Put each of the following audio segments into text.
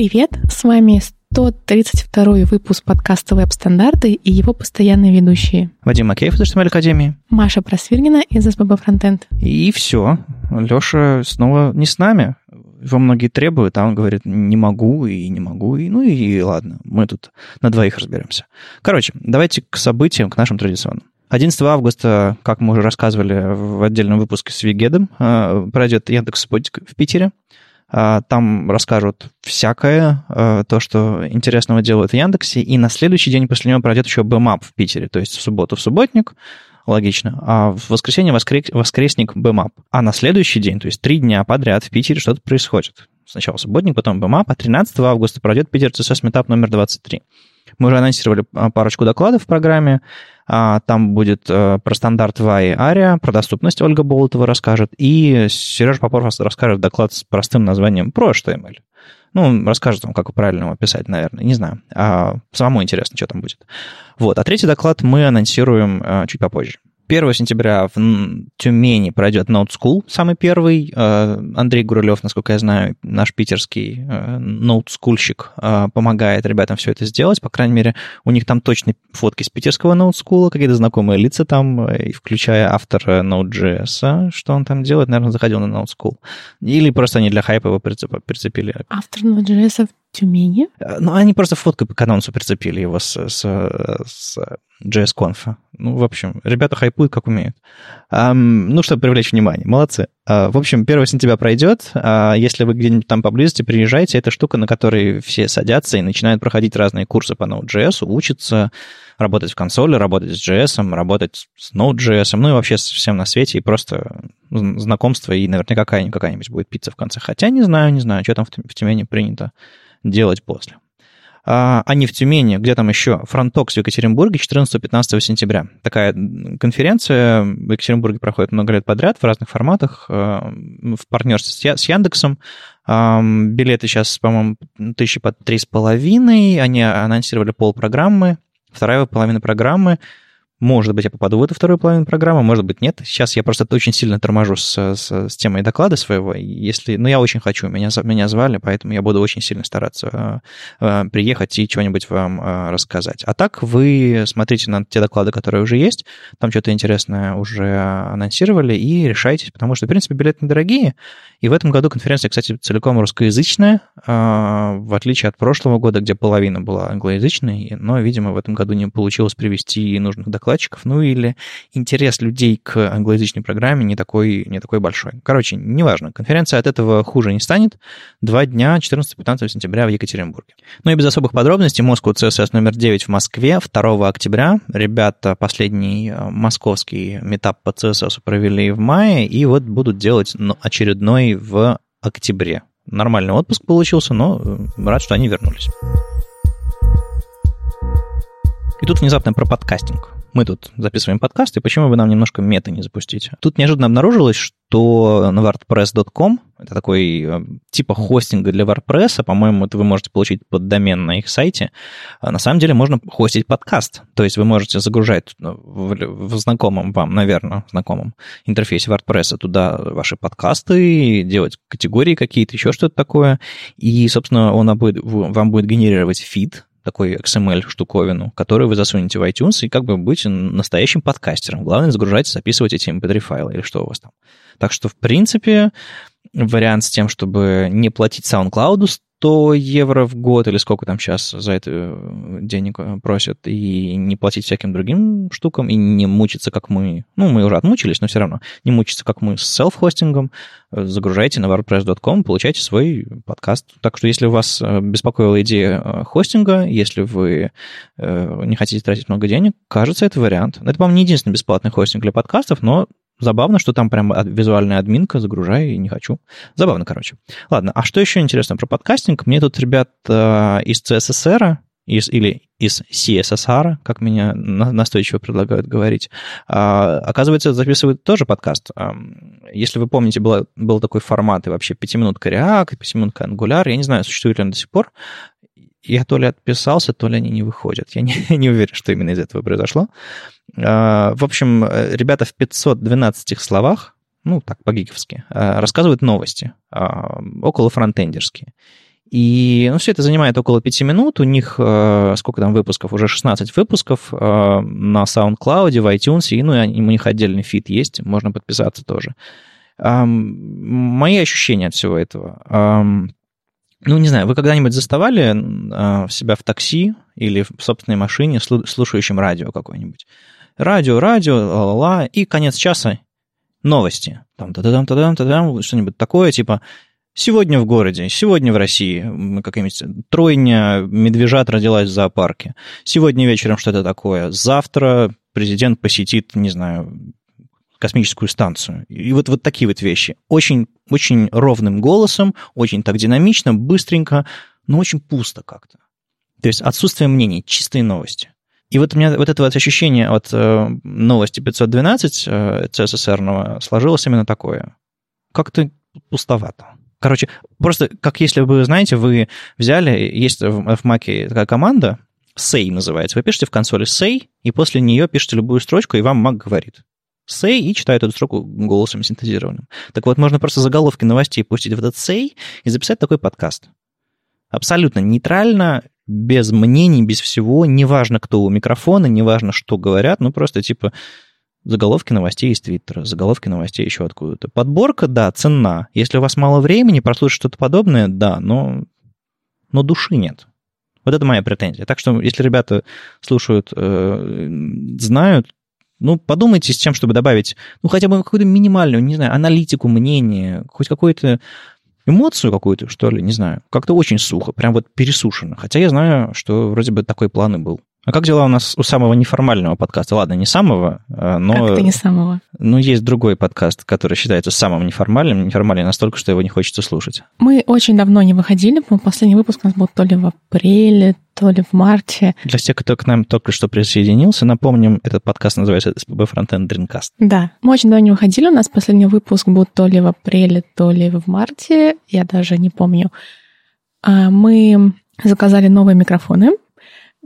Привет, с вами 132 выпуск подкаста «Веб-стандарты» и его постоянные ведущие. Вадим Макеев из HTML Академии. Маша Просвиргина из СББ Фронтенд. И все. Леша снова не с нами. Его многие требуют, а он говорит, не могу и не могу. И, ну и ладно, мы тут на двоих разберемся. Короче, давайте к событиям, к нашим традиционным. 11 августа, как мы уже рассказывали в отдельном выпуске с Вигедом, э, пройдет Яндекс Субботик в Питере. А, там расскажут всякое, э, то, что интересного делают в Яндексе. И на следующий день после него пройдет еще BMAP в Питере. То есть в субботу в субботник, логично, а в воскресенье воскрес, воскресник BMAP. А на следующий день, то есть три дня подряд в Питере что-то происходит. Сначала субботник, потом BMAP, а 13 августа пройдет Питер CSS Meetup номер 23. Мы уже анонсировали а, парочку докладов в программе. А, там будет э, про стандарт VAI ARIA, про доступность Ольга Болотова расскажет, и Сережа Попов расскажет доклад с простым названием про HTML. Ну, расскажет вам, как правильно его писать, наверное. Не знаю. А самому интересно, что там будет. Вот. А третий доклад мы анонсируем э, чуть попозже. 1 сентября в Тюмени пройдет Note School, самый первый. Э, Андрей Гурулев, насколько я знаю, наш питерский э, Note Schoolщик, э, помогает ребятам все это сделать. По крайней мере, у них там точно фотки с питерского Note School, какие-то знакомые лица там, включая автора Node.js. Что он там делает? Наверное, заходил на Note School. Или просто они для хайпа его прицепили. Автор Node.js Тюмени? Ну, они просто фоткой по канонсу прицепили его с, с, с JS-Conf. Ну, в общем, ребята хайпуют, как умеют. Um, ну, чтобы привлечь внимание. Молодцы. Uh, в общем, 1 сентября пройдет. Uh, если вы где-нибудь там поблизости приезжаете, это штука, на которой все садятся и начинают проходить разные курсы по Node.js, учатся работать в консоли, работать с JS, работать с Node.js, ну и вообще с всем на свете, и просто знакомство, и наверняка какая-нибудь будет пицца в конце. Хотя не знаю, не знаю, что там в Тюмени принято делать после. А, а не в Тюмени, где там еще? FrontTalks в Екатеринбурге 14-15 сентября. Такая конференция в Екатеринбурге проходит много лет подряд в разных форматах, а, в партнерстве с Яндексом. А, билеты сейчас, по-моему, тысячи по три с половиной. Они анонсировали полпрограммы. Вторая половина программы может быть, я попаду в эту вторую половину программы, может быть, нет. Сейчас я просто очень сильно торможу с, с, с темой доклада своего. Если, ну, я очень хочу, меня, меня звали, поэтому я буду очень сильно стараться э, э, приехать и что-нибудь вам э, рассказать. А так вы смотрите на те доклады, которые уже есть, там что-то интересное уже анонсировали, и решайтесь, потому что, в принципе, билеты недорогие, и в этом году конференция, кстати, целиком русскоязычная, в отличие от прошлого года, где половина была англоязычной, но, видимо, в этом году не получилось привести нужных докладов докладчиков, ну или интерес людей к англоязычной программе не такой, не такой большой. Короче, неважно, конференция от этого хуже не станет. Два дня, 14-15 сентября в Екатеринбурге. Ну и без особых подробностей, Москву CSS номер 9 в Москве 2 октября. Ребята последний э, московский метап по CSS провели в мае, и вот будут делать ну, очередной в октябре. Нормальный отпуск получился, но э, рад, что они вернулись. И тут внезапно про подкастинг мы тут записываем подкаст, и почему бы нам немножко мета не запустить? Тут неожиданно обнаружилось, что на wordpress.com, это такой э, типа хостинга для WordPress, а, по-моему, это вы можете получить под домен на их сайте, а на самом деле можно хостить подкаст. То есть вы можете загружать в, в знакомом вам, наверное, знакомом интерфейсе WordPress туда ваши подкасты, делать категории какие-то, еще что-то такое. И, собственно, он будет, вам будет генерировать фид, такой XML-штуковину, которую вы засунете в iTunes и как бы быть настоящим подкастером. Главное, загружать, записывать эти mp3-файлы или что у вас там. Так что, в принципе, вариант с тем, чтобы не платить SoundCloud 100 евро в год или сколько там сейчас за это э, денег э, просят, и не платить всяким другим штукам, и не мучиться, как мы. Ну, мы уже отмучились, но все равно. Не мучиться, как мы с селф-хостингом. Э, загружайте на wordpress.com, получайте свой подкаст. Так что если вас беспокоила идея хостинга, если вы не хотите тратить много денег, кажется, это вариант. Это, по-моему, не единственный бесплатный хостинг для подкастов, но Забавно, что там прям визуальная админка, загружаю и не хочу. Забавно, короче. Ладно, а что еще интересно про подкастинг? Мне тут ребят э, из CSSR, из, или из CSSR, как меня настойчиво предлагают говорить, э, оказывается, записывают тоже подкаст. Э, если вы помните, был, был такой формат и вообще пятиминутка React, пятиминутка Angular, я не знаю, существует ли он до сих пор, я то ли отписался, то ли они не выходят. Я не, не уверен, что именно из этого произошло. А, в общем, ребята в 512 словах, ну, так, по-гиковски, а, рассказывают новости, а, около фронтендерские. И ну, все это занимает около пяти минут. У них, э, сколько там выпусков? Уже 16 выпусков э, на SoundCloud, в iTunes, и ну, и у них отдельный фит есть, можно подписаться тоже. Мои ощущения от всего этого. Ну, не знаю, вы когда-нибудь заставали э, себя в такси или в собственной машине слушающим радио какое-нибудь? Радио, радио, ла-ла-ла, и конец часа новости. Там, та-дам, та-дам, та-дам, что-нибудь такое, типа Сегодня в городе, сегодня в России какая-нибудь тройня медвежат родилась в зоопарке. Сегодня вечером что-то такое. Завтра президент посетит, не знаю, космическую станцию. И вот, вот такие вот вещи. Очень, очень ровным голосом, очень так динамично, быстренько, но очень пусто как-то. То есть отсутствие мнений, чистые новости. И вот у меня вот это вот ощущение от э, новости 512 э, ЦССРного сложилось именно такое. Как-то пустовато. Короче, просто как если вы, знаете, вы взяли, есть в, в Mac такая команда, say называется. Вы пишете в консоли say, и после нее пишете любую строчку, и вам Mac говорит. Say и читает эту строку голосом синтезированным. Так вот, можно просто заголовки новостей пустить в этот say и записать такой подкаст. Абсолютно нейтрально, без мнений, без всего, неважно, кто у микрофона, неважно, что говорят, ну просто типа Заголовки новостей из Твиттера, заголовки новостей еще откуда-то. Подборка, да, ценна. Если у вас мало времени прослушать что-то подобное, да, но, но души нет. Вот это моя претензия. Так что, если ребята слушают, э, знают, ну, подумайте с тем, чтобы добавить, ну, хотя бы какую-то минимальную, не знаю, аналитику, мнение, хоть какую-то эмоцию какую-то, что ли, не знаю. Как-то очень сухо, прям вот пересушено. Хотя я знаю, что вроде бы такой план и был. А как дела у нас у самого неформального подкаста? Ладно, не самого, а, но... Как это не самого? Ну, есть другой подкаст, который считается самым неформальным. Неформальный настолько, что его не хочется слушать. Мы очень давно не выходили. Последний выпуск у нас был то ли в апреле, то ли в марте. Для тех, кто к нам только что присоединился, напомним, этот подкаст называется SPB Frontend Dreamcast. Да, мы очень давно не выходили. У нас последний выпуск был то ли в апреле, то ли в марте. Я даже не помню. А, мы заказали новые микрофоны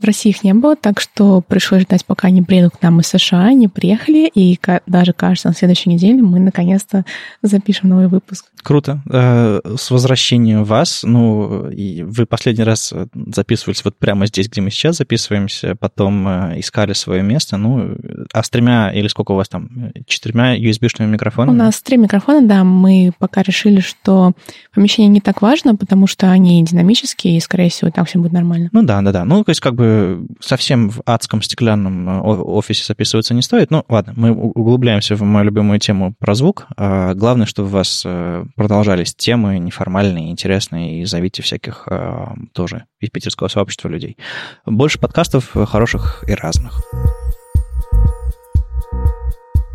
в России их не было, так что пришлось ждать, пока они приедут к нам из США. Они приехали, и даже, кажется, на следующей неделе мы наконец-то запишем новый выпуск. Круто. Э, с возвращением вас. Ну, вы последний раз записывались вот прямо здесь, где мы сейчас записываемся, потом э, искали свое место. Ну, а с тремя, или сколько у вас там, четырьмя USB-шными микрофонами? У нас три микрофона, да. Мы пока решили, что помещение не так важно, потому что они динамические, и, скорее всего, там все будет нормально. Ну да, да, да. Ну, то есть как бы бы совсем в адском стеклянном э, офисе записываться не стоит. Ну, ладно, мы углубляемся в мою любимую тему про звук. А главное, чтобы у вас э, продолжались темы неформальные, интересные, и зовите всяких э, тоже из питерского сообщества людей. Больше подкастов хороших и разных.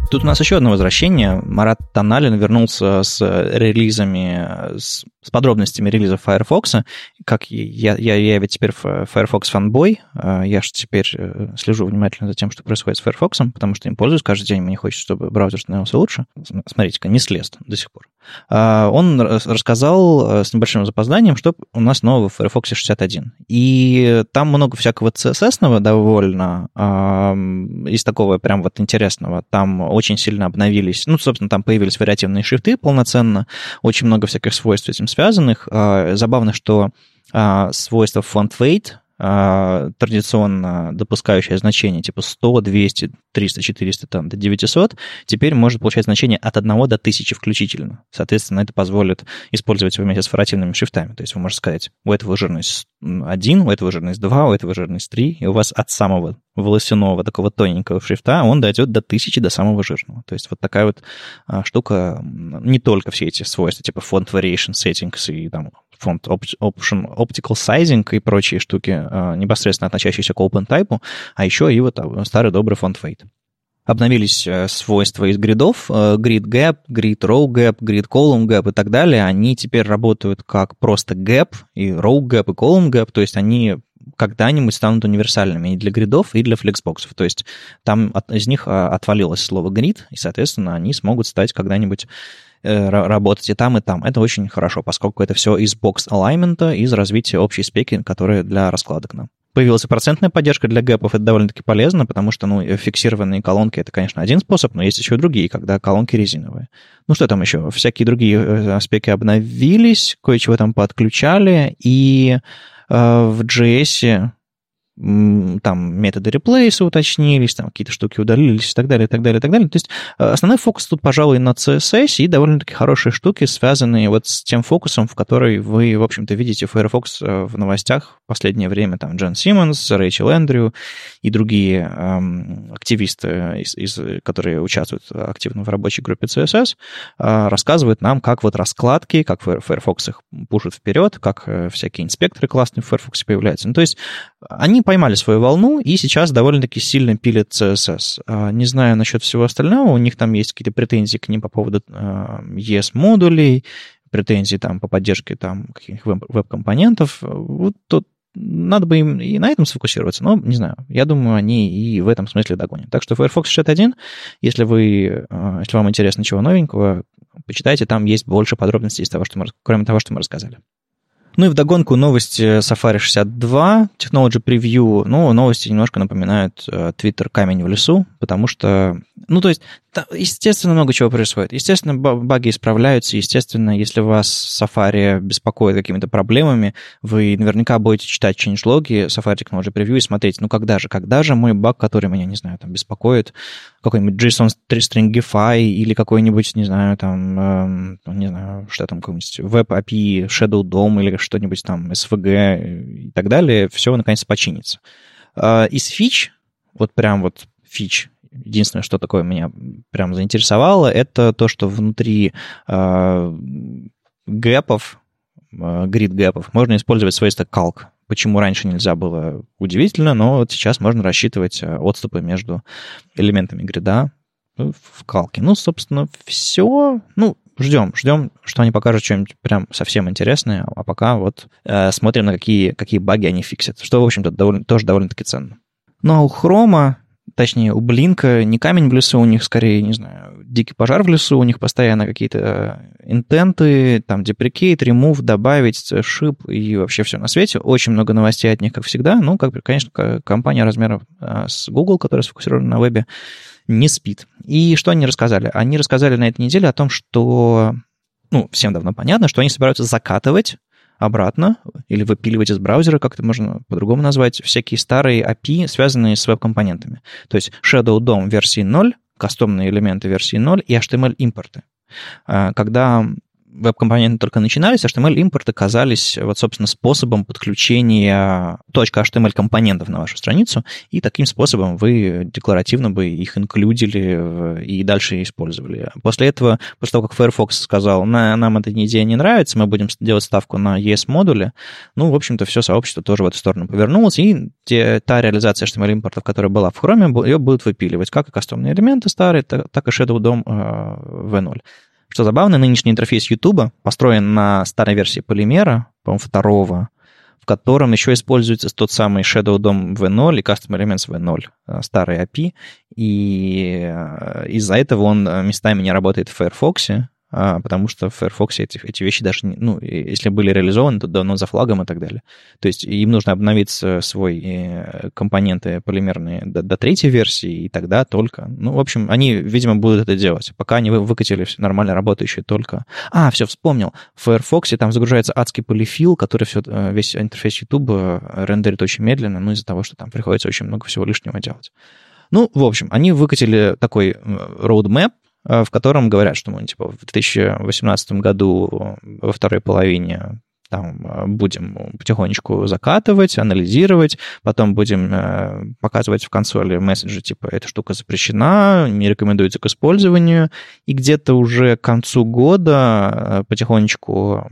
Тут у нас еще одно возвращение. Марат Тоналин вернулся с релизами, с, с подробностями релиза Firefox. Как я, я, я ведь теперь Firefox фанбой, а я же теперь э, слежу внимательно за тем, что происходит с Firefox, потому что им пользуюсь каждый день, мне хочется, чтобы браузер становился лучше. Смотрите-ка, не слез до сих пор. А, он рассказал э, с небольшим запозданием, что у нас нового в Firefox 61. И там много всякого CSS-ного довольно, из такого прям вот интересного. Там очень сильно обновились. Ну, собственно, там появились вариативные шрифты полноценно, очень много всяких свойств с этим связанных. А, забавно, что а, свойства font weight традиционно допускающее значение типа 100, 200, 300, 400, там, до 900, теперь может получать значение от 1 до 1000 включительно. Соответственно, это позволит использовать его вместе с вариативными шрифтами. То есть вы можете сказать, у этого жирность 1, у этого жирность 2, у этого жирность 3, и у вас от самого волосяного, такого тоненького шрифта он дойдет до 1000, до самого жирного. То есть вот такая вот а, штука, не только все эти свойства, типа font variation settings и там фонд Option Optical Sizing и прочие штуки, а, непосредственно относящиеся к OpenType, а еще и вот старый добрый фонд Weight. Обновились э, свойства из гридов, э, grid gap, grid row gap, grid column gap и так далее. Они теперь работают как просто gap, и row gap, и column gap, то есть они когда-нибудь станут универсальными и для гридов, и для флексбоксов. То есть там от, из них а, отвалилось слово grid, и, соответственно, они смогут стать когда-нибудь работать и там, и там. Это очень хорошо, поскольку это все из бокс алаймента, из развития общей спеки, которая для раскладок нам. появилась процентная поддержка для гэпов, это довольно-таки полезно, потому что, ну, фиксированные колонки — это, конечно, один способ, но есть еще и другие, когда колонки резиновые. Ну, что там еще? Всякие другие э, аспекты обновились, кое-чего там подключали, и э, в JS там методы реплейса уточнились, там какие-то штуки удалились и так далее, и так далее, и так далее. То есть э, основной фокус тут, пожалуй, на CSS и довольно-таки хорошие штуки, связанные вот с тем фокусом, в который вы, в общем-то, видите Firefox э, в новостях в последнее время. Там Джон Симмонс, Рэйчел Эндрю и другие эм, активисты, из, из, которые участвуют активно в рабочей группе CSS, э, рассказывают нам, как вот раскладки, как Firefox их пушит вперед, как э, всякие инспекторы классные в Firefox появляются. Ну, то есть они поймали свою волну и сейчас довольно-таки сильно пилят CSS. А, не знаю насчет всего остального, у них там есть какие-то претензии к ним по поводу а, ES-модулей, претензии там по поддержке там каких-нибудь веб-компонентов. Вот тут надо бы им и на этом сфокусироваться, но не знаю. Я думаю, они и в этом смысле догонят. Так что Firefox 61, если вы, а, если вам интересно чего новенького, почитайте, там есть больше подробностей из того, что мы, кроме того, что мы рассказали. Ну и вдогонку новости Safari 62, Technology Preview. Ну, новости немножко напоминают э, Twitter камень в лесу, потому что, ну, то есть, естественно, много чего происходит. Естественно, баги исправляются. Естественно, если вас Safari беспокоит какими-то проблемами, вы наверняка будете читать changelog Safari Technology Preview и смотреть, ну, когда же, когда же мой баг, который меня, не знаю, там, беспокоит, какой-нибудь JSON Stringify или какой-нибудь, не знаю, там, э, не знаю, что там, какой-нибудь Web API, Shadow DOM или что-нибудь там, SVG и так далее, все наконец починится. Э, из фич, вот прям вот фич, единственное, что такое меня прям заинтересовало, это то, что внутри э, гэпов, э, грид гэпов, можно использовать свойство calc. Почему раньше нельзя было, удивительно, но вот сейчас можно рассчитывать э, отступы между элементами грида в калке. Ну, собственно, все. Ну, ждем, ждем, что они покажут что-нибудь прям совсем интересное, а пока вот э, смотрим на какие, какие баги они фиксят, что, в общем-то, довольно, тоже довольно-таки ценно. Ну, а у Хрома точнее, у Блинка не камень в лесу, у них скорее, не знаю, дикий пожар в лесу, у них постоянно какие-то э, интенты, там, деприкейт, ремув, добавить, шип и вообще все на свете. Очень много новостей от них, как всегда. Ну, как, конечно, компания размеров э, с Google, которая сфокусирована на вебе, не спит. И что они рассказали? Они рассказали на этой неделе о том, что, ну, всем давно понятно, что они собираются закатывать обратно или выпиливать из браузера, как это можно по-другому назвать, всякие старые API, связанные с веб-компонентами. То есть Shadow DOM версии 0, кастомные элементы версии 0 и HTML-импорты. А, когда веб-компоненты только начинались, HTML-импорты казались, вот, собственно, способом подключения .html компонентов на вашу страницу, и таким способом вы декларативно бы их инклюдили и дальше использовали. После этого, после того, как Firefox сказал, на, нам эта идея не нравится, мы будем делать ставку на ES-модуле, ну, в общем-то, все сообщество тоже в эту сторону повернулось, и те, та реализация HTML-импортов, которая была в Chrome, ее будут выпиливать как и кастомные элементы старые, так, так и Shadow DOM э, V0. Что забавно, нынешний интерфейс YouTube построен на старой версии полимера, по-моему, второго, в котором еще используется тот самый Shadow DOM V0 и Custom Elements V0, э, старый API, и э, из-за этого он э, местами не работает в Firefox, потому что в Firefox эти, эти вещи даже, не, ну, если были реализованы, то давно за флагом и так далее. То есть им нужно обновить свой э, компоненты полимерные до, до третьей версии, и тогда только... Ну, в общем, они, видимо, будут это делать, пока они выкатили все нормально работающие только... А, все, вспомнил. В Firefox там загружается адский полифил, который все, э, весь интерфейс YouTube э, рендерит очень медленно, ну, из-за того, что там приходится очень много всего лишнего делать. Ну, в общем, они выкатили такой roadmap, в котором говорят, что мы типа, в 2018 году во второй половине там э, будем потихонечку закатывать, анализировать, потом будем э, показывать в консоли месседжи, типа, эта штука запрещена, не рекомендуется к использованию, и где-то уже к концу года потихонечку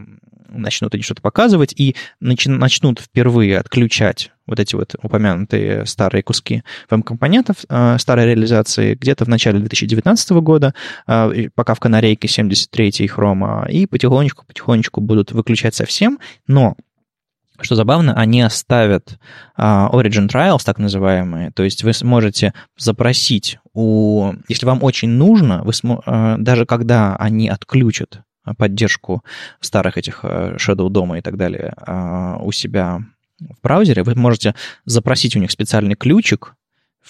начнут они что-то показывать и начнут впервые отключать вот эти вот упомянутые старые куски веб-компонентов э, старой реализации где-то в начале 2019 года, э, пока в канарейке 73 хрома, и потихонечку-потихонечку будут выключать совсем, но что забавно, они оставят uh, Origin Trials, так называемые, то есть вы сможете запросить у... Если вам очень нужно, вы смо... uh, даже когда они отключат поддержку старых этих Shadow дома и так далее у себя в браузере, вы можете запросить у них специальный ключик,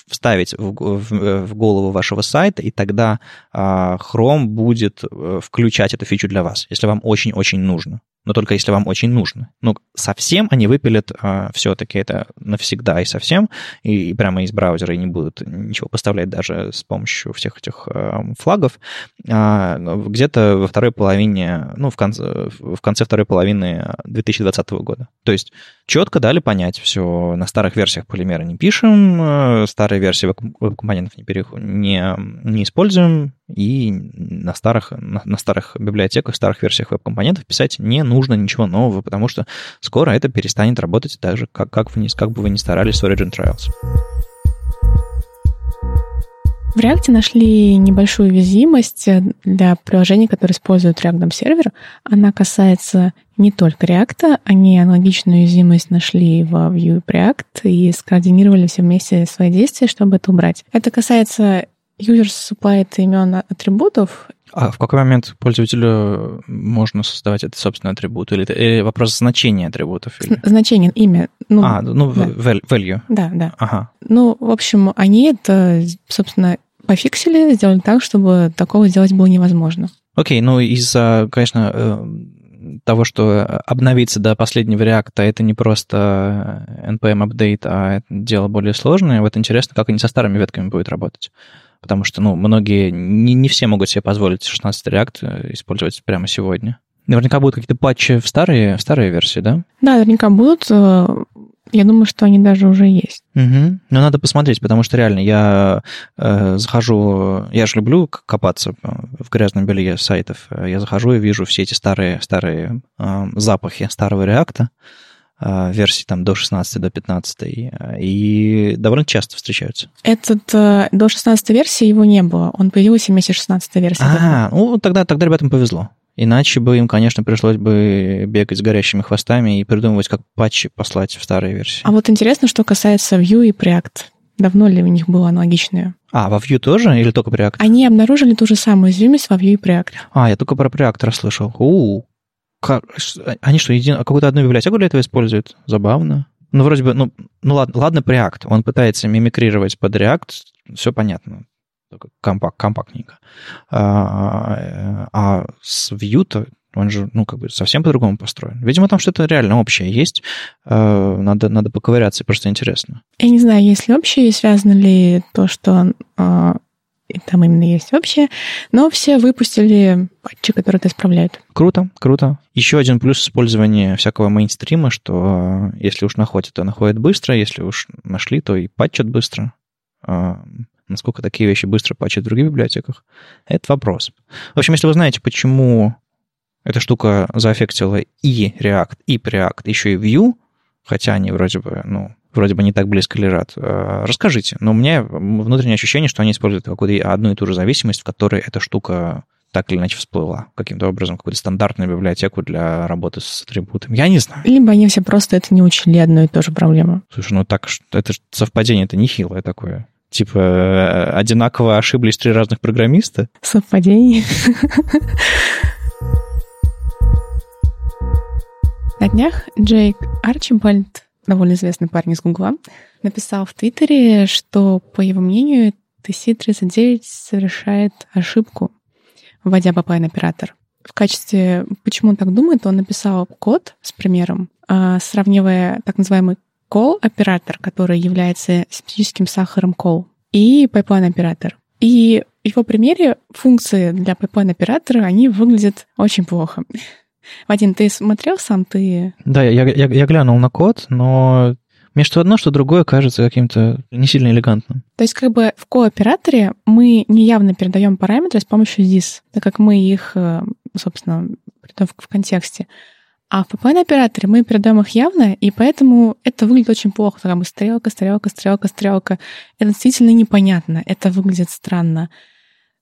вставить в, в, в голову вашего сайта, и тогда а, Chrome будет э, включать эту фичу для вас, если вам очень-очень нужно но только если вам очень нужно. Ну, совсем они выпилят а, все-таки это навсегда и совсем, и, прямо из браузера и не будут ничего поставлять даже с помощью всех этих а, флагов. А, где-то во второй половине, ну, в конце, в конце второй половины 2020 года. То есть четко дали понять, все, на старых версиях полимера не пишем, а, старые версии веб-компонентов не, перех... не, не используем, и на старых, на, на старых библиотеках, старых версиях веб-компонентов писать не нужно ничего нового, потому что скоро это перестанет работать так же, как, как, вы не, как бы вы ни старались с Origin Trials. В React нашли небольшую уязвимость для приложений, которые используют React DOM сервер. Она касается не только React, они аналогичную уязвимость нашли во Vue React и скоординировали все вместе свои действия, чтобы это убрать. Это касается Юзер supplied имен атрибутов. А в какой момент пользователю можно создавать это собственный атрибут? Или, или вопрос значения атрибутов? Или? Значение, имя. Ну, а, ну, да. value. Да, да. Ага. Ну, в общем, они это, собственно, пофиксили, сделали так, чтобы такого сделать было невозможно. Окей, ну из-за, конечно, э, того, что обновиться до последнего реакта, это не просто npm update, а это дело более сложное. Вот интересно, как они со старыми ветками будут работать потому что, ну, многие, не, не все могут себе позволить 16 React э, использовать прямо сегодня. Наверняка будут какие-то патчи в старые, в старые версии, да? Да, наверняка будут. Э, я думаю, что они даже уже есть. Угу. Но надо посмотреть, потому что реально я э, захожу, я же люблю копаться в грязном белье сайтов. Я захожу и вижу все эти старые, старые э, запахи старого реакта. А, версии там до 16, до 15, и довольно часто встречаются. Этот э, до 16 версии его не было, он появился вместе с 16 версией. А, ну тогда, тогда ребятам повезло. Иначе бы им, конечно, пришлось бы бегать с горящими хвостами и придумывать, как патчи послать в старые версии. А вот интересно, что касается Vue и Preact. Давно ли у них было аналогичное? А, во Vue тоже или только Preact? Они обнаружили ту же самую уязвимость во Vue и Preact. А, я только про Preact расслышал. У, как, они что, един, какую-то одну библиотеку для этого используют? Забавно. Ну, вроде бы, ну, ну ладно, ладно, React. Он пытается мимикрировать под React, все понятно. Только компак, компактненько. А, а с Vue-то он же, ну, как бы совсем по-другому построен. Видимо, там что-то реально общее есть. А, надо, надо поковыряться, просто интересно. Я не знаю, есть ли общее, связано ли то, что а, и там именно есть общее, но все выпустили патчи, которые это исправляют. Круто, круто. Еще один плюс использования всякого мейнстрима, что э, если уж находят, то находят быстро, если уж нашли, то и патчат быстро. А, насколько такие вещи быстро патчат в других библиотеках, это вопрос. В общем, если вы знаете, почему эта штука заэффектила и React, и Preact, еще и Vue, хотя они вроде бы, ну, вроде бы не так близко лежат. Э, расскажите. Но у меня внутреннее ощущение, что они используют какую-то одну и ту же зависимость, в которой эта штука так или иначе всплыла каким-то образом, какую-то стандартную библиотеку для работы с атрибутом. Я не знаю. Либо они все просто это не учили одну и ту же проблему. Слушай, ну так, это совпадение, это нехилое такое. Типа э, одинаково ошиблись три разных программиста? Совпадение. На днях Джейк Арчибальд довольно известный парень из Гугла, написал в Твиттере, что, по его мнению, TC39 совершает ошибку, вводя pipeline-оператор. В качестве, почему он так думает, он написал код с примером, а, сравнивая так называемый call-оператор, который является специфическим сахаром call, и pipeline-оператор. И в его примере функции для pipeline-оператора, они выглядят очень плохо. Вадим, ты смотрел сам, ты... Да, я, я, я глянул на код, но мне что одно, что другое кажется каким-то не сильно элегантным. То есть как бы в кооператоре мы неявно передаем параметры с помощью this, так как мы их, э, собственно, передаем в контексте. А в PPN-операторе мы передаем их явно, и поэтому это выглядит очень плохо. Как бы стрелка, стрелка, стрелка, стрелка. Это действительно непонятно, это выглядит странно.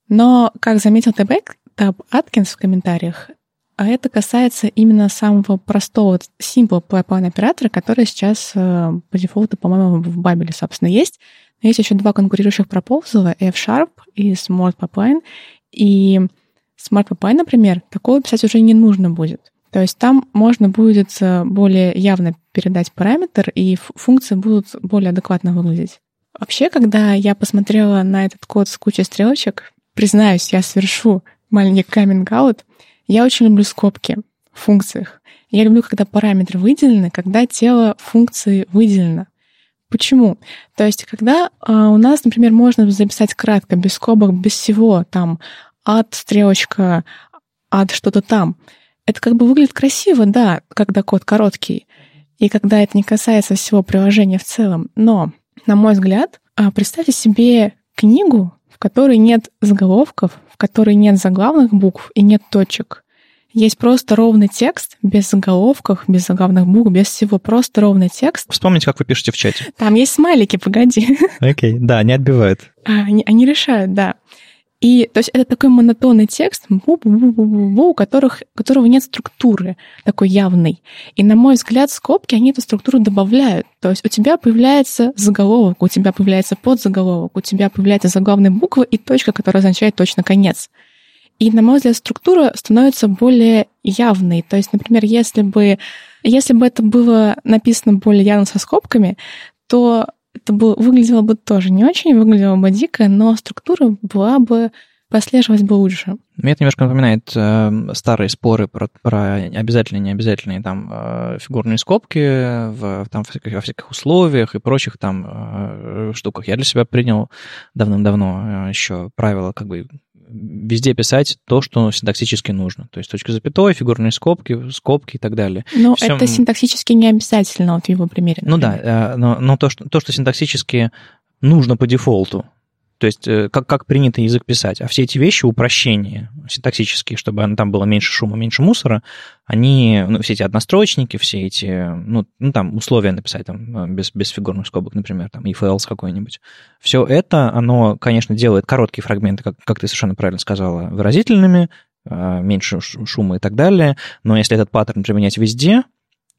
Но, как заметил Табек, Таб Аткинс в комментариях, а это касается именно самого простого simple pipeline оператора, который сейчас э, по дефолту, по-моему, в Бабеле, собственно, есть. Но есть еще два конкурирующих пропозала, F-Sharp и Smart Pipeline. И Smart Pipeline, например, такого писать уже не нужно будет. То есть там можно будет э, более явно передать параметр, и функции будут более адекватно выглядеть. Вообще, когда я посмотрела на этот код с кучей стрелочек, признаюсь, я совершу маленький каминг-аут, я очень люблю скобки в функциях. Я люблю, когда параметры выделены, когда тело функции выделено. Почему? То есть, когда э, у нас, например, можно записать кратко, без скобок, без всего, там, от стрелочка, от что-то там, это как бы выглядит красиво, да, когда код короткий, и когда это не касается всего приложения в целом. Но, на мой взгляд, а, представьте себе книгу, в которой нет заголовков, в которой нет заглавных букв и нет точек. Есть просто ровный текст, без заголовков, без заглавных букв, без всего, просто ровный текст. Вспомните, как вы пишете в чате. Там есть смайлики, погоди. Окей, okay. да, не отбивают. А, они, они решают, да. И то есть это такой монотонный текст, у которых, которого нет структуры такой явной. И, на мой взгляд, скобки, они эту структуру добавляют. То есть у тебя появляется заголовок, у тебя появляется подзаголовок, у тебя появляется заглавная буква и точка, которая означает точно конец. И, на мой взгляд, структура становится более явной. То есть, например, если бы, если бы это было написано более явно со скобками, то это было, выглядело бы тоже не очень, выглядело бы дико, но структура была бы прослеживать бы лучше. Мне это немножко напоминает э, старые споры про, про обязательные, необязательные там э, фигурные скобки в, там, во всяких условиях и прочих там э, штуках. Я для себя принял давным-давно э, еще правило как бы везде писать то, что синтаксически нужно. То есть точка запятой, фигурные скобки, скобки и так далее. Но Все... это синтаксически не обязательно вот в его примере. Например. Ну да, э, но, но то, что, то, что синтаксически нужно по дефолту, то есть э, как, как принято язык писать. А все эти вещи, упрощения синтаксические, чтобы там было меньше шума, меньше мусора, они, ну, все эти однострочники, все эти, ну, ну там условия написать там э, без, без фигурных скобок, например, там if else какой-нибудь. Все это, оно, конечно, делает короткие фрагменты, как, как ты совершенно правильно сказала, выразительными, э, меньше шума и так далее, но если этот паттерн применять везде,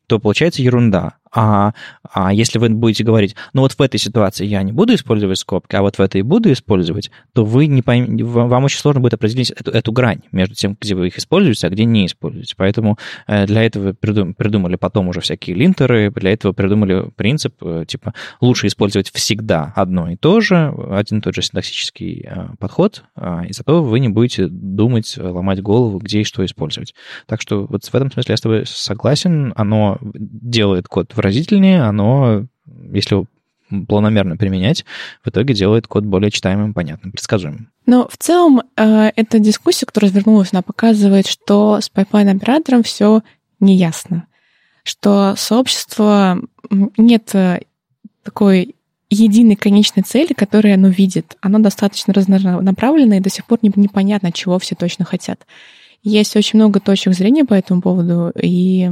то получается ерунда. А, а если вы будете говорить, ну вот в этой ситуации я не буду использовать скобки, а вот в этой буду использовать, то вы не пойм... вам очень сложно будет определить эту, эту грань между тем, где вы их используете, а где не используете. Поэтому э, для этого придумали потом уже всякие линтеры, для этого придумали принцип, э, типа, лучше использовать всегда одно и то же, один и тот же синтаксический э, подход, а, и зато вы не будете думать, ломать голову, где и что использовать. Так что вот в этом смысле я с тобой согласен, оно делает код в выразительнее, оно, если планомерно применять, в итоге делает код более читаемым, понятным, предсказуемым. Но в целом э, эта дискуссия, которая развернулась, она показывает, что с пайплайн-оператором все неясно, что сообщество нет э, такой единой конечной цели, которую оно видит. Оно достаточно разнонаправленное, и до сих пор непонятно, чего все точно хотят. Есть очень много точек зрения по этому поводу, и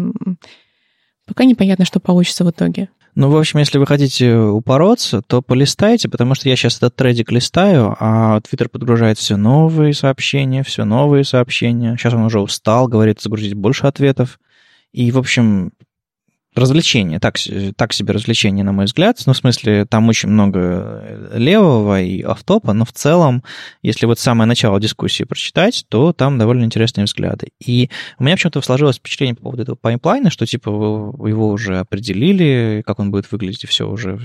Пока непонятно, что получится в итоге. Ну, в общем, если вы хотите упороться, то полистайте, потому что я сейчас этот трейдик листаю, а Twitter подгружает все новые сообщения, все новые сообщения. Сейчас он уже устал, говорит загрузить больше ответов. И, в общем, развлечение, так, так себе развлечение, на мой взгляд. Ну, в смысле, там очень много э, левого и автопа, но в целом, если вот самое начало дискуссии прочитать, то там довольно интересные взгляды. И у меня почему-то сложилось впечатление по поводу этого pipeline а, что типа вы его уже определили, как он будет выглядеть, и все уже,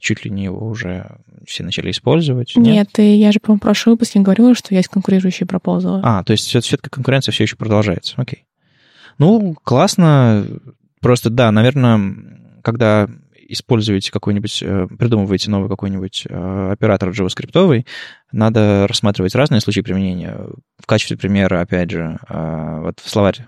чуть ли не его уже все начали использовать. Нет, Нет и я же, по-моему, в прошлом выпуске говорила, что есть конкурирующие proposal ы. А, то есть все-таки конкуренция все еще продолжается. Окей. Ну, классно. Просто, да, наверное, когда используете какой-нибудь, э, придумываете новый какой-нибудь э, оператор JavaScript, надо рассматривать разные случаи применения. В качестве примера, опять же, э, вот в словарь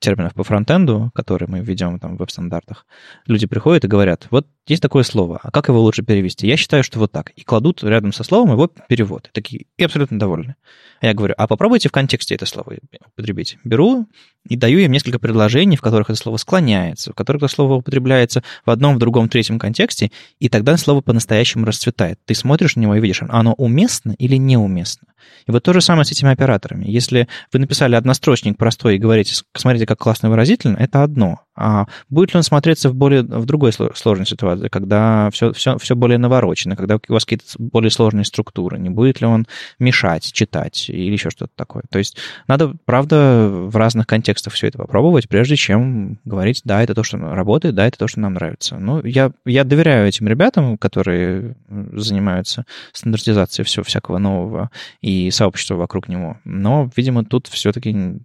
терминов по фронтенду, который мы введем там в веб-стандартах, люди приходят и говорят, вот есть такое слово, а как его лучше перевести? Я считаю, что вот так. И кладут рядом со словом его перевод. И такие, и абсолютно довольны. А я говорю, а попробуйте в контексте это слово употребить. Беру и даю им несколько предложений, в которых это слово склоняется, в которых это слово употребляется в одном, в другом, третьем контексте, и тогда слово по-настоящему расцветает. Ты смотришь на него и видишь, оно уместно или неуместно. И вот то же самое с этими операторами. Если вы написали однострочник простой и говорите, смотрите, как классно выразительно, это одно. А будет ли он смотреться в более в другой сложной ситуации, когда все, все, все более наворочено, когда у вас какие-то более сложные структуры? Не будет ли он мешать, читать или еще что-то такое? То есть надо, правда, в разных контекстах все это попробовать, прежде чем говорить, да, это то, что работает, да, это то, что нам нравится. Ну, я, я доверяю этим ребятам, которые занимаются стандартизацией всего всякого нового и сообщества вокруг него. Но, видимо, тут все-таки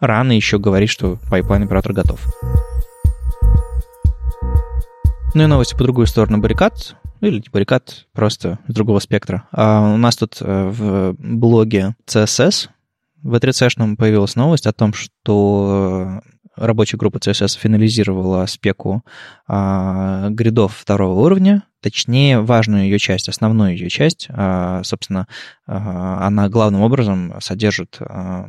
рано еще говорить, что pipeline оператор готов. Ну и новости по другую сторону баррикад, или не баррикад, просто с другого спектра. А у нас тут э, в блоге CSS W3C появилась новость о том, что рабочая группа CSS финализировала спеку а, гридов второго уровня, точнее, важную ее часть, основную ее часть, а, собственно, а, она главным образом содержит а,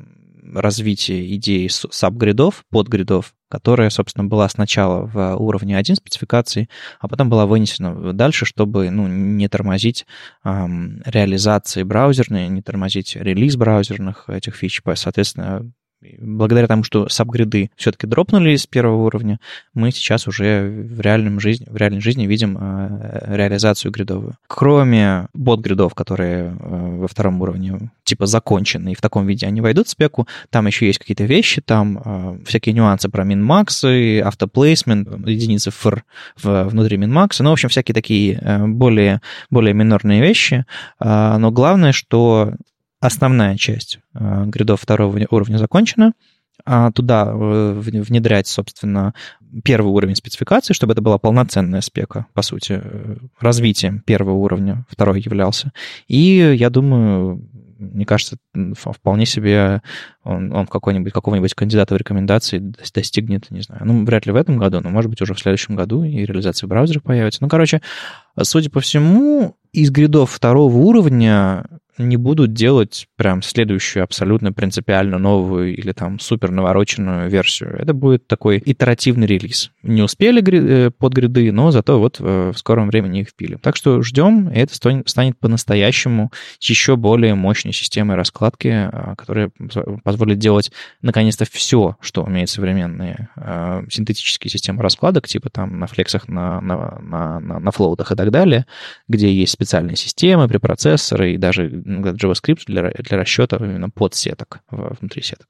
развитие идеи сабгридов, подгридов, которая, собственно, была сначала в уровне 1 спецификации, а потом была вынесена дальше, чтобы ну, не тормозить эм, реализации браузерной, не тормозить релиз браузерных этих фич. Соответственно, благодаря тому, что сабгриды все-таки дропнули с первого уровня, мы сейчас уже в, реальном жизни, в реальной жизни видим э, реализацию гридовую. Кроме бот-гридов, которые э, во втором уровне типа закончены, и в таком виде они войдут в спеку, там еще есть какие-то вещи, там э, всякие нюансы про min-max, автоплейсмент, единицы фр внутри min-max, ну, в общем, всякие такие более, более минорные вещи. Но главное, что основная часть э, гридов второго уровня закончена, а туда э, внедрять, собственно, первый уровень спецификации, чтобы это была полноценная спека, по сути, э, развитием первого уровня второй являлся. И я думаю, мне кажется, вполне себе он, он какой-нибудь, какого-нибудь кандидата в рекомендации достигнет, не знаю, ну, вряд ли в этом году, но, может быть, уже в следующем году и реализация браузера появится. Ну, короче, судя по всему, из гридов второго уровня не будут делать прям следующую абсолютно принципиально новую или там супер навороченную версию. Это будет такой итеративный релиз. Не успели э, под гриды, но зато вот э, в скором времени их впили. Так что ждем, и это станет по-настоящему еще более мощной системой раскладки, а, которая позволит делать наконец-то все, что умеет современные синтетические системы раскладок, типа там на флексах, на, на, на, на, на флоутах и так далее, где есть специальные системы, препроцессоры и даже JavaScript для, для расчета именно под сеток, внутри сеток.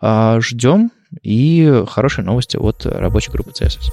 А, ждем и хорошие новости от рабочей группы CSS.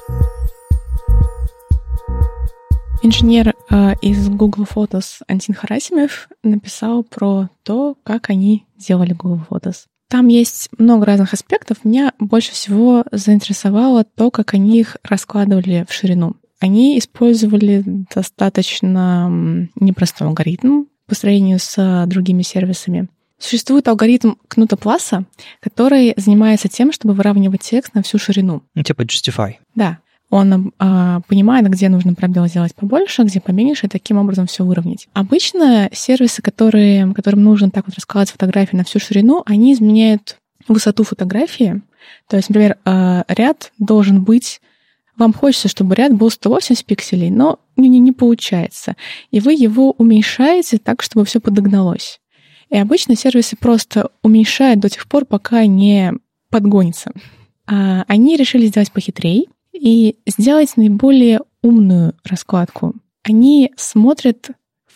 Инженер э, из Google Photos Антин Харасимев написал про то, как они делали Google Photos. Там есть много разных аспектов. Меня больше всего заинтересовало то, как они их раскладывали в ширину. Они использовали достаточно непростой алгоритм, по сравнению с другими сервисами. Существует алгоритм Кнута Пласа, который занимается тем, чтобы выравнивать текст на всю ширину. Ну, типа Justify. Да. Он э, понимает, где нужно пробел сделать побольше, где поменьше, и таким образом все выровнять. Обычно сервисы, которые, которым нужно так вот раскладывать фотографии на всю ширину, они изменяют высоту фотографии. То есть, например, э, ряд должен быть вам хочется, чтобы ряд был 180 пикселей, но не, не, не получается. И вы его уменьшаете так, чтобы все подогналось. И обычно сервисы просто уменьшают до тех пор, пока не подгонится. А они решили сделать похитрей и сделать наиболее умную раскладку. Они смотрят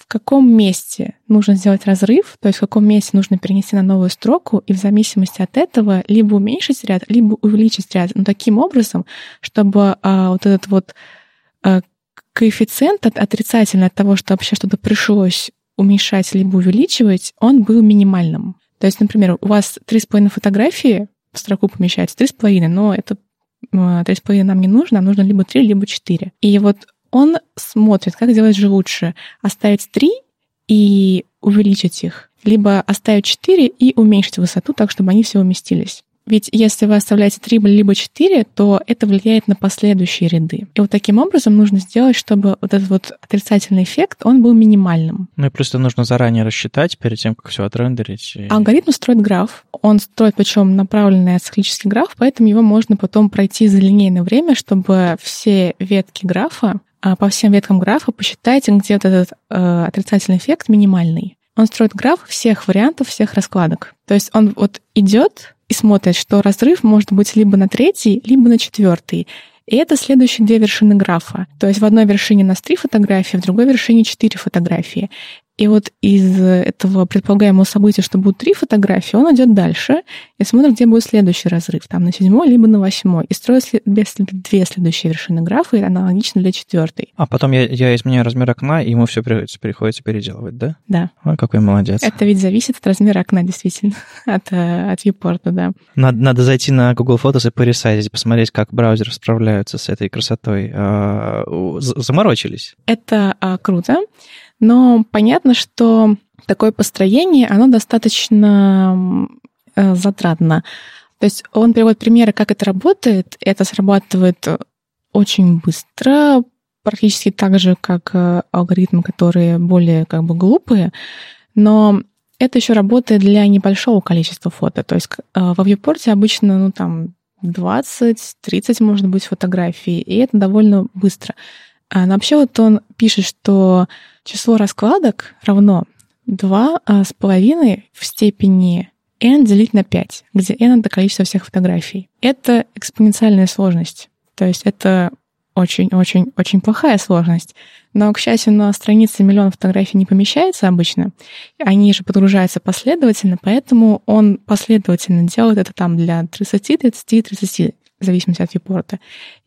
в каком месте нужно сделать разрыв, то есть в каком месте нужно перенести на новую строку, и в зависимости от этого либо уменьшить ряд, либо увеличить ряд. Но таким образом, чтобы а, вот этот вот а, коэффициент отрицательный от того, что вообще что-то пришлось уменьшать либо увеличивать, он был минимальным. То есть, например, у вас три с половиной фотографии в строку помещается, три с половиной, но это а, три с половиной нам не нужно, нам нужно либо три, либо четыре. И вот он смотрит, как сделать же лучше. Оставить 3 и увеличить их, либо оставить 4 и уменьшить высоту так, чтобы они все уместились. Ведь если вы оставляете 3 либо 4, то это влияет на последующие ряды. И вот таким образом нужно сделать, чтобы вот этот вот отрицательный эффект, он был минимальным. Ну и просто нужно заранее рассчитать перед тем, как все отрендерить. И... Алгоритм строит граф. Он строит причем направленный циклический граф, поэтому его можно потом пройти за линейное время, чтобы все ветки графа по всем веткам графа посчитайте, где вот этот э, отрицательный эффект минимальный. Он строит граф всех вариантов, всех раскладок. То есть он вот идет и смотрит, что разрыв может быть либо на третий, либо на четвертый. И это следующие две вершины графа. То есть в одной вершине у нас три фотографии, в другой вершине четыре фотографии. И вот из этого предполагаемого события, что будут три фотографии, он идет дальше и смотрит, где будет следующий разрыв, там на седьмой либо на восьмой, и строит две, две следующие вершины графа, и аналогично для четвертой. А потом я, я изменяю размер окна, и ему все приходится, переделывать, да? Да. Ой, какой молодец. Это ведь зависит от размера окна, действительно, от, э, от viewport, да. Надо, надо зайти на Google Photos и поресайзить, посмотреть, как браузеры справляются с этой красотой. А, заморочились. Это а, круто. Но понятно, что такое построение, оно достаточно э, затратно. То есть он приводит примеры, как это работает. Это срабатывает очень быстро, практически так же, как э, алгоритмы, которые более как бы глупые. Но это еще работает для небольшого количества фото. То есть э, во viewport обычно, ну, там, 20-30, может быть, фотографий, и это довольно быстро. А, вообще вот он пишет, что число раскладок равно 2 а, в степени n делить на 5, где n — это количество всех фотографий. Это экспоненциальная сложность. То есть это очень-очень-очень плохая сложность. Но, к счастью, на странице миллион фотографий не помещается обычно. Они же подгружаются последовательно, поэтому он последовательно делает это там для 30, 30, 30 в зависимости от випорта.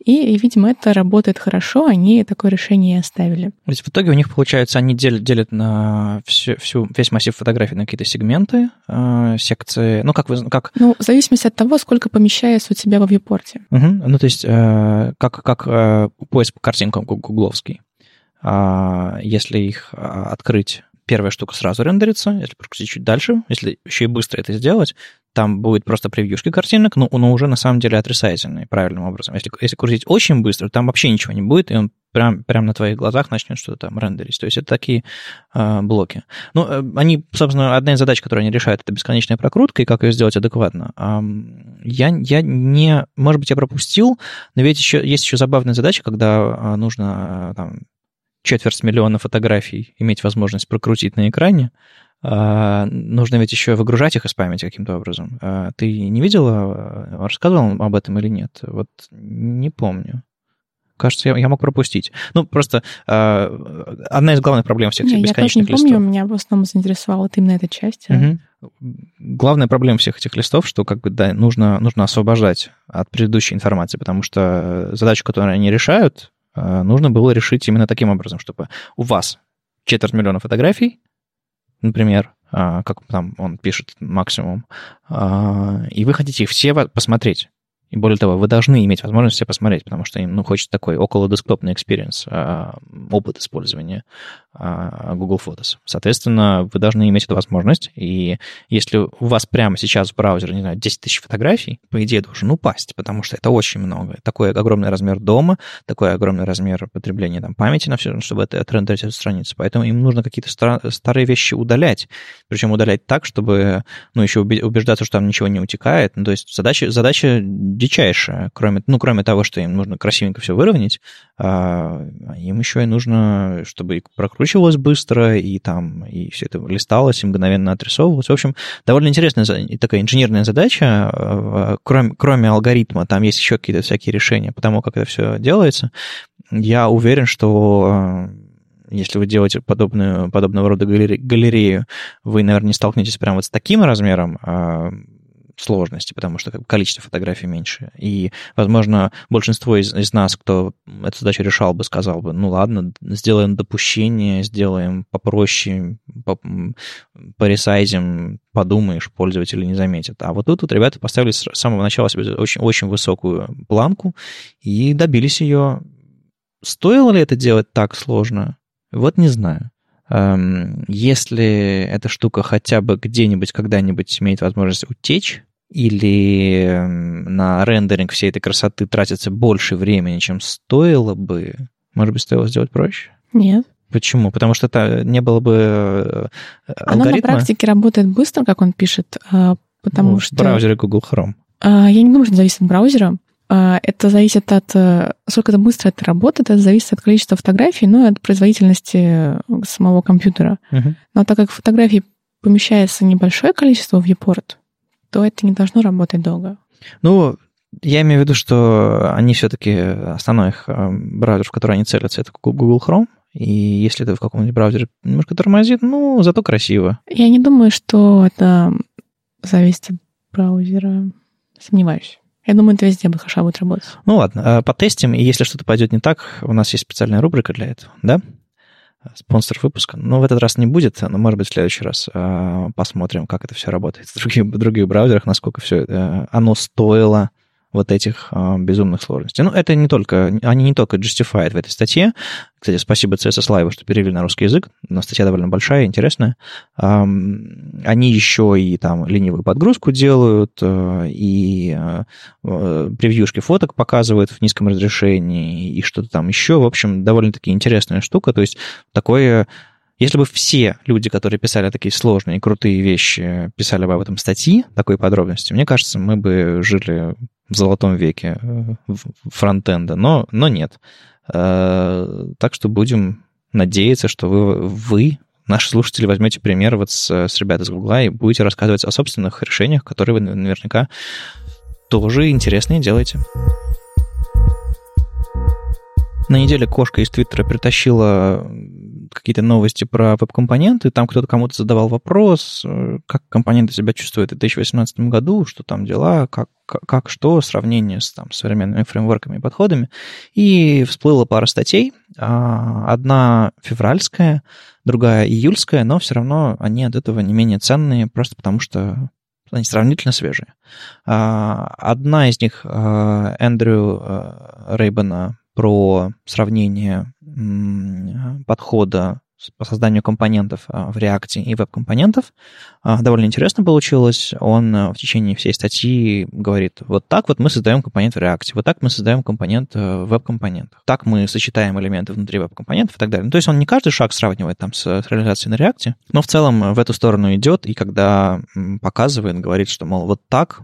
И, и, видимо, это работает хорошо, они такое решение оставили. То есть в итоге у них, получается, они делят, делят на всю, всю, весь массив фотографий на какие-то сегменты, э, секции, ну, как вы... Как... Ну, в зависимости от того, сколько помещается у тебя во вьюпорте. Угу. Ну, то есть э, как, как э, поиск по картинкам гугловский. Э, если их открыть первая штука сразу рендерится, если прокрутить чуть дальше, если еще и быстро это сделать, там будет просто превьюшки картинок, но, но уже на самом деле отрицательные, правильным образом. Если, если крутить очень быстро, там вообще ничего не будет, и он прям, прям на твоих глазах начнет что-то там рендерить. То есть это такие э, блоки. Ну, э, они, собственно, одна из задач, которую они решают, это бесконечная прокрутка, и как ее сделать адекватно. Э, я, я не... Может быть, я пропустил, но ведь еще, есть еще забавная задача, когда нужно там, четверть миллиона фотографий иметь возможность прокрутить на экране, а, нужно ведь еще выгружать их из памяти каким-то образом. А, ты не видела, а, рассказывал об этом или нет? Вот не помню. Кажется, я, я мог пропустить. Ну, просто э, одна из главных проблем всех этих не, бесконечных я тоже не помню, меня в основном заинтересовала вот именно эта часть. Угу. Главная проблема всех этих листов, что как бы да, нужно, нужно освобождать от предыдущей информации, потому что задачу, которую они решают, нужно было решить именно таким образом, чтобы у вас четверть миллиона фотографий, например, а, как там он пишет максимум, а, и вы хотите их все посмотреть. И более того, вы должны иметь возможность все посмотреть, потому что им ну, хочется такой около десктопный experience, опыт использования а, Google Photos. Соответственно, вы должны иметь эту возможность, и если у вас прямо сейчас в браузере, не знаю, 10 тысяч фотографий, по идее, должен упасть, потому что это очень много. Такой огромный размер DOM а, такой огромный размер потребления там, памяти на все, чтобы это отрендерить эту страницу. Поэтому им нужно какие-то старые вещи удалять, причем удалять так, чтобы, ну, еще убеждаться, что там ничего не утекает. Ну, то есть задача, задача дичайшая, кроме, ну, кроме того, что им нужно красивенько все выровнять, а, им еще и нужно, чтобы прокручивалось быстро, и там, и все это листалось, и мгновенно отрисовывалось. В общем, довольно интересная такая инженерная задача, а, кроме, кроме алгоритма, там есть еще какие-то всякие решения по тому, как это все делается. Я уверен, что а, если вы делаете подобную, подобного рода галерею, вы, наверное, не столкнетесь прямо вот с таким размером сложности, потому что количество фотографий меньше. И, возможно, большинство из, из нас, кто эту задачу решал бы, сказал бы, ну ладно, сделаем допущение, сделаем попроще, по, поресайзим, подумаешь, пользователи не заметят. А вот тут вот ребята поставили с самого начала себе очень, очень высокую планку и добились ее. Стоило ли это делать так сложно? Вот не знаю. Эм, если эта штука хотя бы где-нибудь когда-нибудь имеет возможность утечь, или эм, на рендеринг всей этой красоты тратится больше времени, чем стоило бы, может быть, стоило сделать проще? Нет. Почему? Потому что это не было бы алгоритма? Оно на практике работает быстро, как он пишет, а, потому ну, что... В браузере Google Chrome. А, я не думаю, что это зависит от браузера. А, это зависит от... Э, сколько это быстро это работает, это зависит от количества фотографий, ну и от производительности самого компьютера. Uh-huh. Но так как фотографий помещается небольшое количество в viewport, то это не должно работать долго. Ну, я имею в виду, что они все-таки, основной их э, браузер, в который они целятся, это Google Chrome, и если это в каком-нибудь браузере немножко тормозит, ну, зато красиво. Я не думаю, что это зависит от браузера. Сомневаюсь. Я думаю, это везде хорошо будет работать. Ну ладно, э, потестим, и если что-то пойдет не так, у нас есть специальная рубрика для этого, да? Спонсор выпуска. Но в этот раз не будет, но, может быть, в следующий раз э, посмотрим, как это все работает в других, в других браузерах, насколько все э, оно стоило вот этих а, безумных сложностей. Ну, это не только, они не только justified в этой статье. Кстати, спасибо CSS Live, что перевели на русский язык. Но статья довольно большая, интересная. А, они еще и там ленивую подгрузку делают, а, и а, превьюшки фоток показывают в низком разрешении, и что-то там еще. В общем, довольно-таки интересная штука. То есть такое если бы все люди, которые писали такие сложные и крутые вещи, писали бы об этом статьи такой подробности, мне кажется, мы бы жили в золотом веке э, фронтенда, но, но нет. Э, так что будем надеяться, что вы, вы наши слушатели, возьмете пример вот с, с ребят из Гугла и будете рассказывать о собственных решениях, которые вы наверняка тоже интересные делаете. На неделе кошка из Твиттера притащила какие-то новости про веб-компоненты. Там кто-то кому-то задавал вопрос, э, как компоненты себя чувствуют в 2018 году, что там дела, как, как, что, сравнение с там, современными фреймворками и подходами. И всплыла пара статей. А, одна февральская, другая июльская, но все равно они от этого не менее ценные, просто потому что они сравнительно свежие. А, одна из них э, Эндрю э, Рейбена про сравнение подхода по созданию компонентов а, в React и веб-компонентов. А, довольно интересно получилось. Он а, в течение всей статьи говорит, вот так вот мы создаем компонент в React, вот так мы создаем компонент в веб-компонентах, так мы сочетаем элементы внутри веб-компонентов и так далее. Ну, то есть он не каждый шаг сравнивает там с, реализацией на React, но в целом в эту сторону идет, и когда показывает, говорит, что, мол, вот так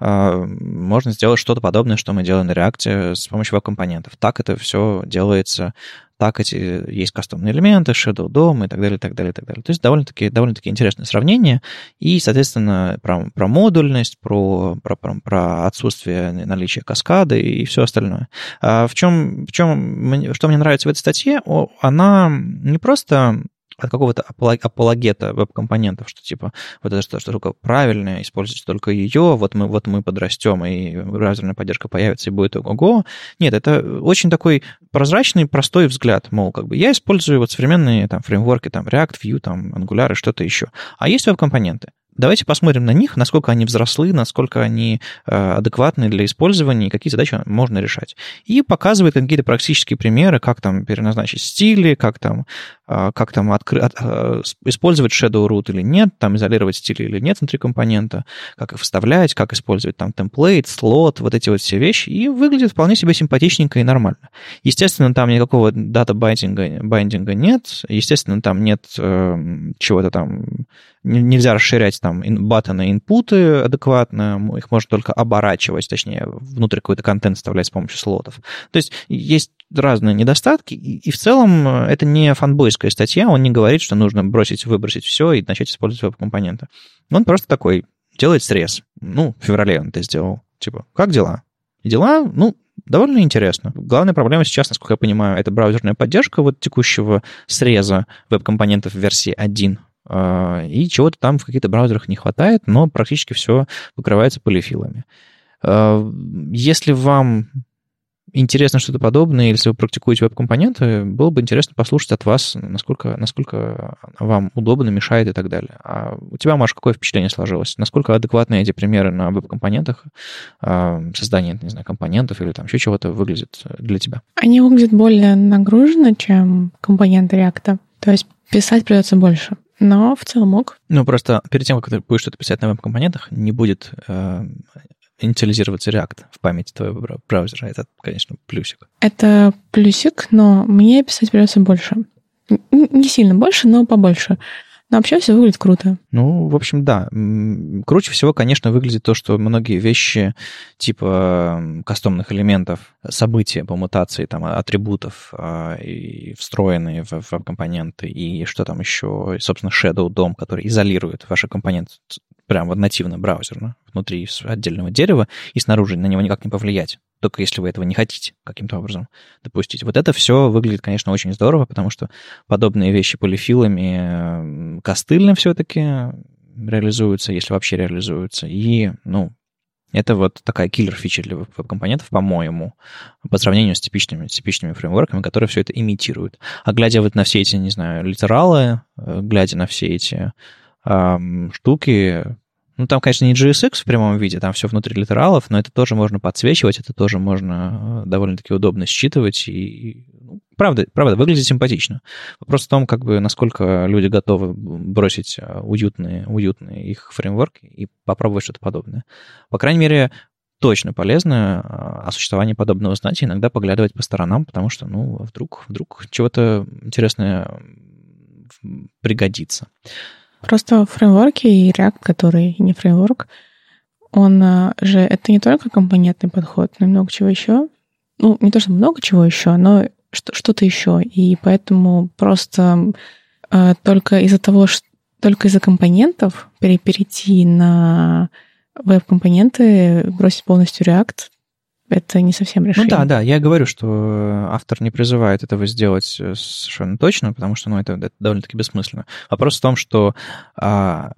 можно сделать что-то подобное, что мы делаем на React с помощью веб-компонентов. Так это все делается так эти есть кастомные элементы, Shadow DOM и так далее, так далее, так далее. То есть довольно-таки довольно интересное сравнение. И, соответственно, про, про модульность, про, про, про, про отсутствие наличия каскады и все остальное. А в чем, в чем, что мне нравится в этой статье, она не просто от какого-то апологета веб-компонентов, что типа вот это что, штука правильная, используйте только ее, вот мы, вот мы подрастем, и браузерная поддержка появится, и будет ого-го. Нет, это очень такой прозрачный, простой взгляд, мол, как бы я использую вот современные там фреймворки, там React, Vue, там Angular и что-то еще. А есть веб-компоненты. Давайте посмотрим на них, насколько они взрослы, насколько они э, адекватны для использования и какие задачи можно решать. И показывает какие-то практические примеры, как там переназначить стили, как там, как там откры... от, э, использовать shadow root или нет, там изолировать стили или нет внутри компонента, как их вставлять, как использовать там темплейт, слот, вот эти вот все вещи. И выглядит вполне себе симпатичненько и нормально. Естественно, там никакого дата-байдинга байдинга нет, естественно, там нет э, чего-то там нельзя расширять там баттоны инпуты адекватно, их можно только оборачивать, точнее, внутрь какой-то контент вставлять с помощью слотов. То есть есть разные недостатки, и в целом э, это не фанбойская статья, он не говорит, что нужно бросить, выбросить все и начать использовать веб-компоненты. Он просто такой, делает срез. Ну, в феврале он это сделал. Типа, как дела? И дела, ну, довольно интересно. Главная проблема сейчас, насколько я понимаю, это браузерная поддержка вот текущего среза веб-компонентов версии 1 а, и чего-то там в каких-то браузерах не хватает, но практически все покрывается полифилами. А, если вам интересно что-то подобное, если вы практикуете веб-компоненты, было бы интересно послушать от вас, насколько, насколько вам удобно, мешает и так далее. А у тебя, Маша, какое впечатление сложилось? Насколько адекватные эти примеры на веб-компонентах, а, создание, не знаю, компонентов или там еще чего-то выглядят для тебя? Они выглядят более нагруженно, чем компоненты React. То есть писать придется больше но в целом мог. Ну, просто перед тем, как ты будешь что-то писать на веб-компонентах, не будет э, инициализироваться React в памяти твоего браузера. Это, конечно, плюсик. Это плюсик, но мне писать придется больше. Не сильно больше, но побольше. Но вообще все выглядит круто. Ну, в общем, да. Круче всего, конечно, выглядит то, что многие вещи типа кастомных элементов, события по мутации, там, атрибутов а, и встроенные в, в компоненты, и что там еще, и, собственно, Shadow DOM, который изолирует ваши компоненты прям вот нативно браузерно, внутри отдельного дерева, и снаружи на него никак не повлиять, только если вы этого не хотите каким-то образом допустить. Вот это все выглядит, конечно, очень здорово, потому что подобные вещи полифилами костыльно все-таки реализуются, если вообще реализуются, и, ну, это вот такая киллер-фича для веб-компонентов, по-моему, по сравнению с типичными, типичными фреймворками, которые все это имитируют. А глядя вот на все эти, не знаю, литералы, э, глядя на все эти эм, штуки, ну, там, конечно, не JSX в прямом виде, там все внутри литералов, но это тоже можно подсвечивать, это тоже можно э, довольно-таки удобно считывать, и, ну, правда, правда, выглядит симпатично. Вопрос в том, как бы, насколько люди готовы бросить э, уютные, уютные их фреймворки и попробовать что-то подобное. По крайней мере, точно полезно э, о существовании подобного знать и иногда поглядывать по сторонам, потому что, ну, вдруг, вдруг чего-то интересное пригодится. Просто фреймворки и React, который не фреймворк, он а, же это не только компонентный подход, но и много чего еще. Ну, не то, что много чего еще, но что-то еще. И поэтому просто э, только из-за того, что только из-за компонентов перейти на веб-компоненты, бросить полностью React, это не совсем решение. Ну да, да, я говорю, что автор не призывает этого сделать э, совершенно точно, потому что ну, это, это довольно-таки бессмысленно. Вопрос в том, что а,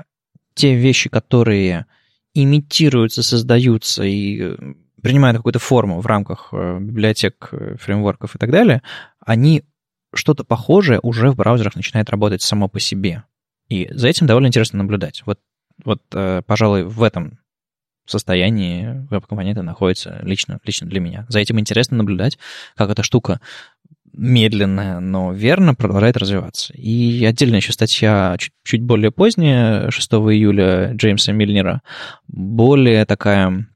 те вещи, которые имитируются, создаются и э, принимают какую-то форму в рамках э, библиотек, фреймворков и так далее, они что-то похожее уже в браузерах начинает работать само по себе. И за этим довольно интересно наблюдать. Вот, вот пожалуй, в этом состоянии веб-компоненты находятся лично, лично для меня. За этим интересно наблюдать, как эта штука медленно, но верно продолжает развиваться. И отдельная еще статья чуть, чуть более поздняя, 6 июля Джеймса Мильнера, более такая,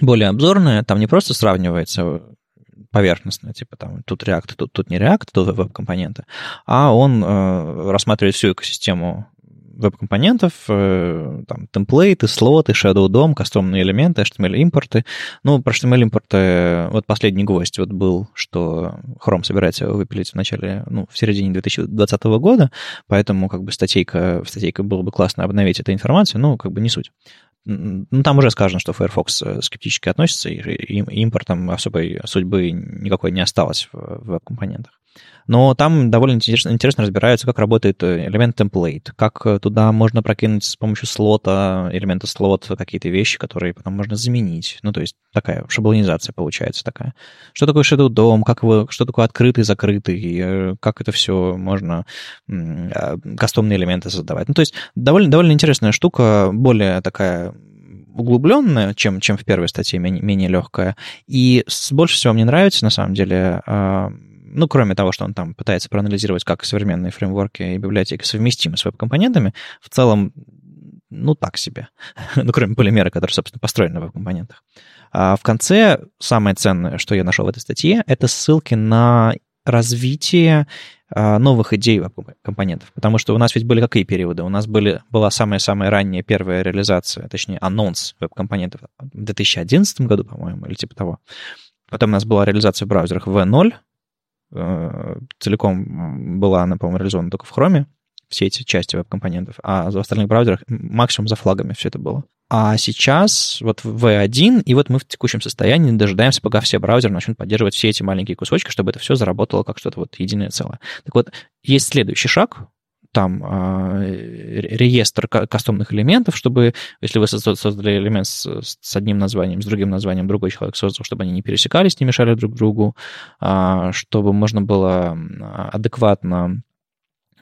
более обзорная, там не просто сравнивается поверхностно, типа там тут React, тут, тут не React, тут веб-компоненты, а он э, рассматривает всю экосистему веб-компонентов, э, там, темплейты, слоты, Shadow DOM, кастомные элементы, HTML-импорты. Ну, про HTML-импорты, вот последний гвоздь вот был, что Chrome собирается выпилить в начале, ну, в середине 2020 года, поэтому как бы статейка, статейка было бы классно обновить эту информацию, ну, как бы не суть. Ну, там уже сказано, что Firefox э, скептически относится, и импортом особой судьбы никакой не осталось в веб-компонентах. Но там довольно интересно, интересно разбираются, как работает э, элемент темплейт, как э, туда можно прокинуть с помощью слота, элемента слот, какие-то вещи, которые потом можно заменить. Ну, то есть такая шаблонизация получается такая. Что такое Shadow DOM, как его, что такое открытый, закрытый, э, как это все можно, а, кастомные элементы создавать. Ну, то есть довольно, довольно интересная штука, более такая углубленная, чем, чем в первой статье, менее, менее легкая. И больше всего мне нравится, на самом деле, а, ну, кроме того, что он там пытается проанализировать, как современные фреймворки и библиотеки совместимы с веб-компонентами, в целом, ну, так себе. ну, кроме полимера, который, собственно, построен на веб-компонентах. А в конце самое ценное, что я нашел в этой статье, это ссылки на развитие а, новых идей веб-компонентов. Потому что у нас ведь были какие периоды? У нас были, была самая-самая ранняя первая реализация, точнее, анонс веб-компонентов в 2011 году, по-моему, или типа того. Потом у нас была реализация в браузерах V0, Э, целиком была она, по-моему, реализована только в Chrome, все эти части веб-компонентов, а в остальных браузерах максимум за флагами все это было. А сейчас вот V1, и вот мы в текущем состоянии дожидаемся, пока все браузеры начнут поддерживать все эти маленькие кусочки, чтобы это все заработало как что-то вот единое целое. Так вот, есть следующий шаг, там э, реестр кастомных элементов, чтобы, если вы создали элемент с, одним названием, с другим названием, другой человек создал, чтобы они не пересекались, не мешали друг другу, э, чтобы можно было адекватно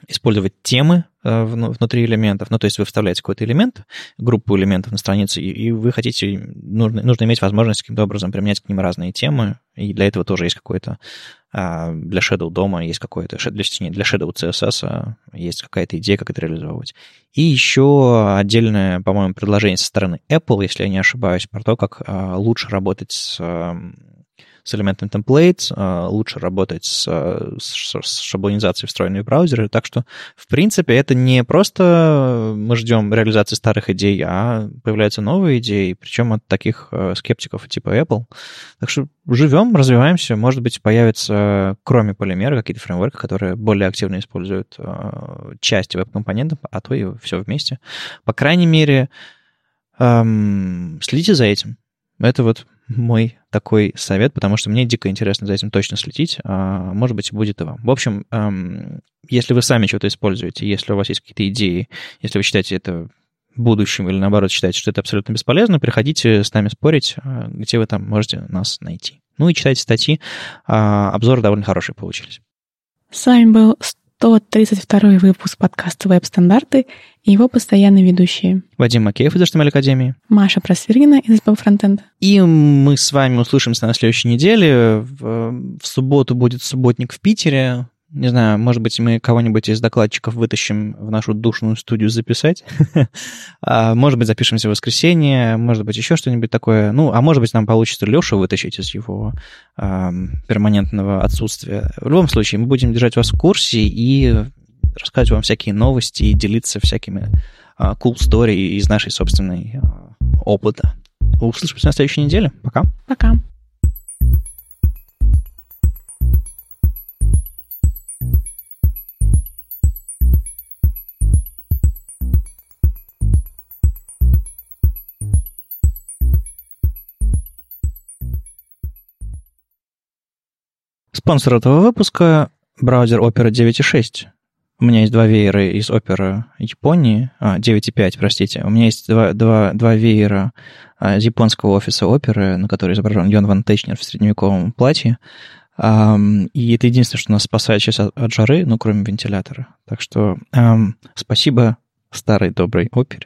использовать темы э, внутри элементов. Ну, то есть вы вставляете какой-то элемент, группу элементов на странице, и, вы хотите, нужно, нужно иметь возможность каким-то образом применять к ним разные темы, и для этого тоже есть какой-то, а, для Shadow дома есть какой-то, для, для Shadow CSS есть какая-то идея, как это реализовывать. И еще отдельное, по-моему, предложение со стороны Apple, если я не ошибаюсь, про то, как а, лучше работать с с элементом template, а, лучше работать с, с, с шаблонизацией встроенной в браузеры. Так что, в принципе, это не просто мы ждем реализации старых идей, а появляются новые идеи, причем от таких э, скептиков типа Apple. Так что живем, развиваемся, может быть, появятся, кроме полимера, какие-то фреймворки, которые более активно используют э, части веб-компонентов, а то и все вместе. По крайней мере, эм, следите за этим. Это вот мой такой совет, потому что мне дико интересно за этим точно следить, а может быть, будет и вам. В общем, эм, если вы сами что-то используете, если у вас есть какие-то идеи, если вы считаете это будущим или, наоборот, считаете, что это абсолютно бесполезно, приходите с нами спорить, э, где вы там можете нас найти. Ну и читайте статьи. А, обзоры довольно хорошие получились. С вами был 132 выпуск подкаста «Веб-стандарты» и его постоянные ведущие. Вадим Макеев из HTML Академии. Маша Просвиргина из СП Фронтенд. И мы с вами услышимся на следующей неделе. В, в субботу будет субботник в Питере. Не знаю, может быть, мы кого-нибудь из докладчиков вытащим в нашу душную студию записать. А, может быть, запишемся в воскресенье, может быть, еще что-нибудь такое. Ну, а может быть, нам получится Лешу вытащить из его перманентного отсутствия. В любом случае, мы будем держать вас в курсе и рассказывать вам всякие новости и делиться всякими а, cool story из нашей собственной а, опыта. Услышимся на следующей неделе. Пока. Пока. Спонсор этого выпуска — браузер Opera 9.6. У меня есть два веера из Opera Японии, а, 9.5, простите. У меня есть два, два, два веера а, из японского офиса Opera, на который изображен Йон Ван Тейчнер в средневековом платье. И это единственное, что нас спасает сейчас от, от жары, ну, кроме вентилятора. Так что эм, спасибо старой доброй опере.